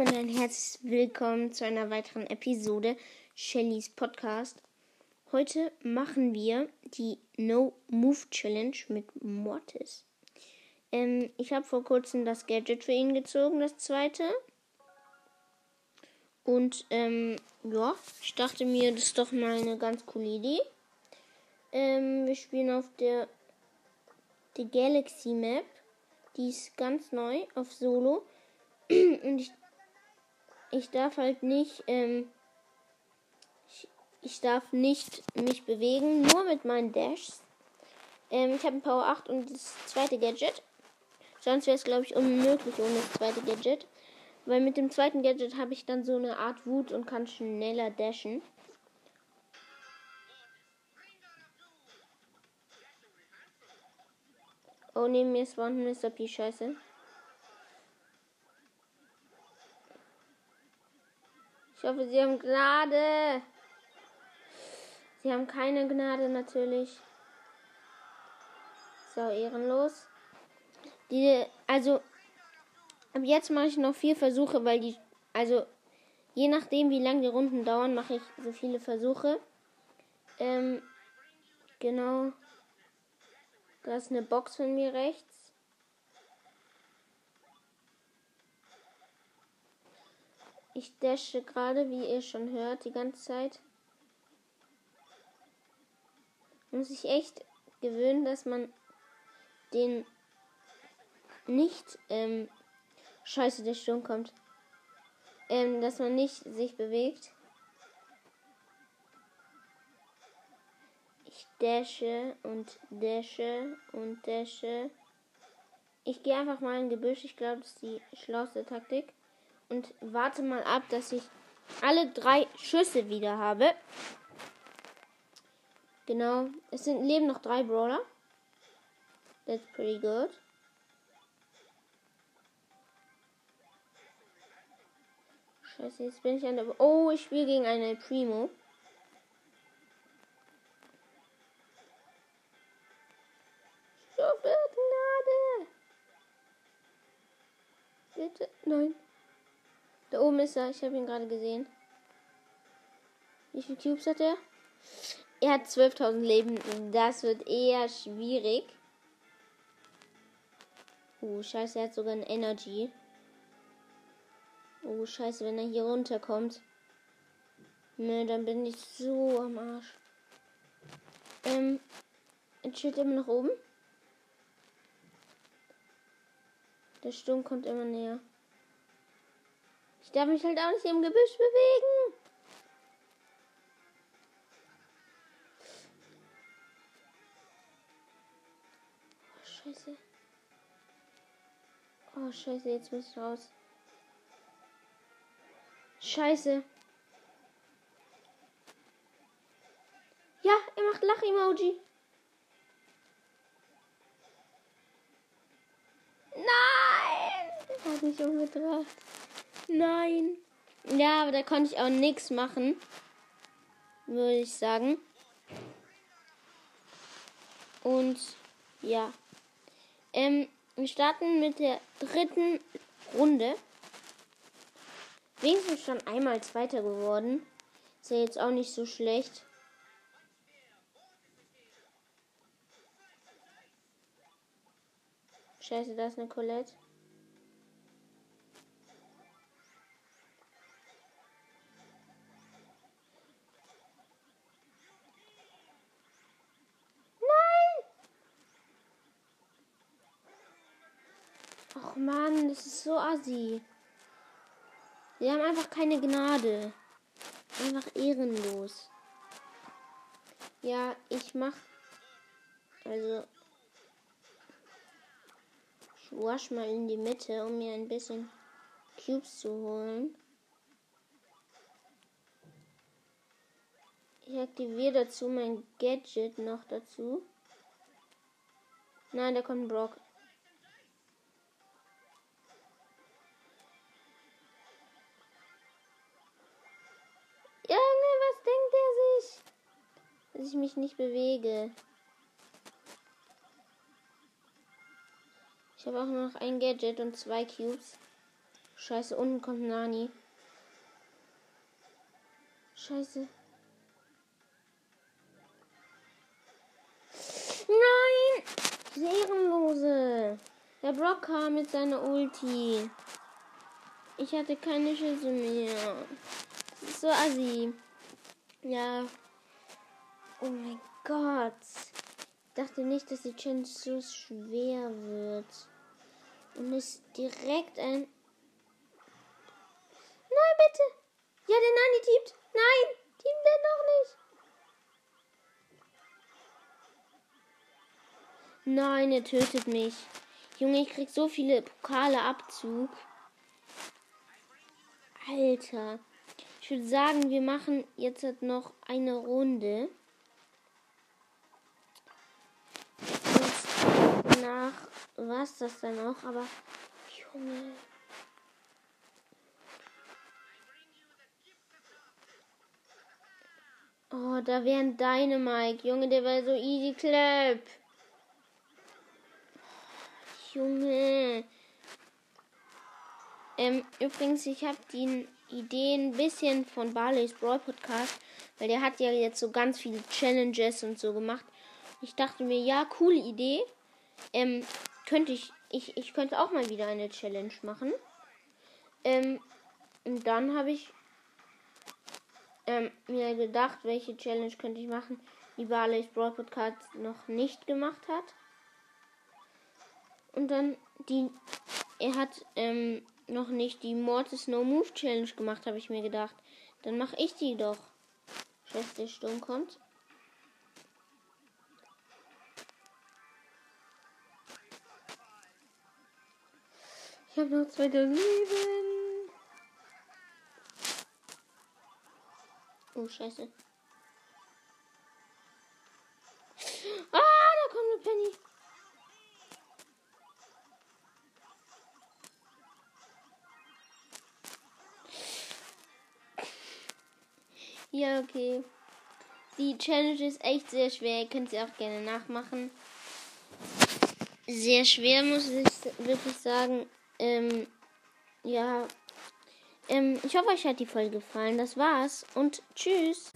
und ein herzliches Willkommen zu einer weiteren Episode Shellys Podcast. Heute machen wir die No Move Challenge mit Mortis. Ähm, ich habe vor kurzem das Gadget für ihn gezogen, das zweite. Und ähm, ja, ich dachte mir, das ist doch mal eine ganz coole Idee. Ähm, wir spielen auf der, der Galaxy Map. Die ist ganz neu auf Solo. Und ich, ich darf halt nicht, ähm, ich, ich darf nicht mich bewegen, nur mit meinen Dashs. Ähm, ich habe ein Power 8 und das zweite Gadget. Sonst wäre es, glaube ich, unmöglich ohne das zweite Gadget. Weil mit dem zweiten Gadget habe ich dann so eine Art Wut und kann schneller dashen. Oh, neben mir ist ein Mr. P. Scheiße. Ich hoffe, sie haben Gnade. Sie haben keine Gnade natürlich. So, ehrenlos. Die, also, ab jetzt mache ich noch vier Versuche, weil die, also, je nachdem, wie lang die Runden dauern, mache ich so viele Versuche. Ähm, genau. Da ist eine Box von mir rechts. Ich dashe gerade, wie ihr schon hört, die ganze Zeit. Muss ich echt gewöhnen, dass man den nicht, ähm, scheiße, der Sturm kommt. Ähm, dass man nicht sich bewegt. Ich dashe und dashe und dashe. Ich gehe einfach mal in Gebüsch. Ich glaube, das ist die schlauste Taktik und warte mal ab, dass ich alle drei Schüsse wieder habe. Genau. Es sind leben noch drei Brawler. That's pretty good. Scheiße, jetzt bin ich an der. Oh, ich spiele gegen eine Primo. Gnade! Bitte, nein. Da oben ist er. Ich habe ihn gerade gesehen. Wie viele Cubes hat er? Er hat 12.000 Leben. Das wird eher schwierig. Oh, scheiße, er hat sogar ein Energy. Oh, scheiße, wenn er hier runterkommt. Ne, dann bin ich so am Arsch. Ähm, steht immer noch oben. Der Sturm kommt immer näher darf mich halt auch nicht im Gebüsch bewegen. Oh, scheiße. Oh, scheiße, jetzt muss ich raus. Scheiße. Ja, er macht Lach-Emoji. Nein! Er hat mich umgebracht. Nein. Ja, aber da konnte ich auch nichts machen. Würde ich sagen. Und ja. Ähm, wir starten mit der dritten Runde. Wenigstens schon einmal Zweiter geworden. Ist ja jetzt auch nicht so schlecht. Scheiße, da ist eine Colette. Och man, das ist so assi. Sie haben einfach keine Gnade. Einfach ehrenlos. Ja, ich mach. Also. Ich wasch mal in die Mitte, um mir ein bisschen Cubes zu holen. Ich aktiviere dazu mein Gadget noch dazu. Nein, da kommt Brock. Ich mich nicht bewege. Ich habe auch noch ein Gadget und zwei Cubes. Scheiße, unten kommt Nani. Scheiße. Nein! Ehrenlose. Der Brock kam mit seiner Ulti. Ich hatte keine Schüsse mehr. So assi. Ja. Oh mein Gott. Ich dachte nicht, dass die Challenge so schwer wird. Und es direkt ein. Nein, bitte! Ja, der Nani teamt. Nein, teamt er noch nicht. Nein, er tötet mich. Junge, ich krieg so viele Pokale Abzug. Alter. Ich würde sagen, wir machen jetzt halt noch eine Runde. Und danach war es das dann auch, aber Junge. Oh, da wären deine Mike. Junge, der war so easy clap. Junge. Ähm, übrigens, ich habe die Idee ein bisschen von Barley's Brawl Podcast, weil der hat ja jetzt so ganz viele Challenges und so gemacht. Ich dachte mir, ja, coole Idee. Ähm, könnte ich, ich, ich könnte auch mal wieder eine Challenge machen. Ähm, und dann habe ich ähm, mir gedacht, welche Challenge könnte ich machen, die Barley's Brawl Podcast noch nicht gemacht hat. Und dann die, er hat ähm, noch nicht die Mortis No Move Challenge gemacht, habe ich mir gedacht. Dann mache ich die doch. Scheiße, der Sturm kommt. Ich habe noch 2007. Oh, scheiße. Ah, da kommt eine Penny. Ja, okay. Die Challenge ist echt sehr schwer. Ihr könnt sie auch gerne nachmachen. Sehr schwer, muss ich wirklich sagen. Ähm, ja. Ähm, ich hoffe, euch hat die Folge gefallen. Das war's und tschüss.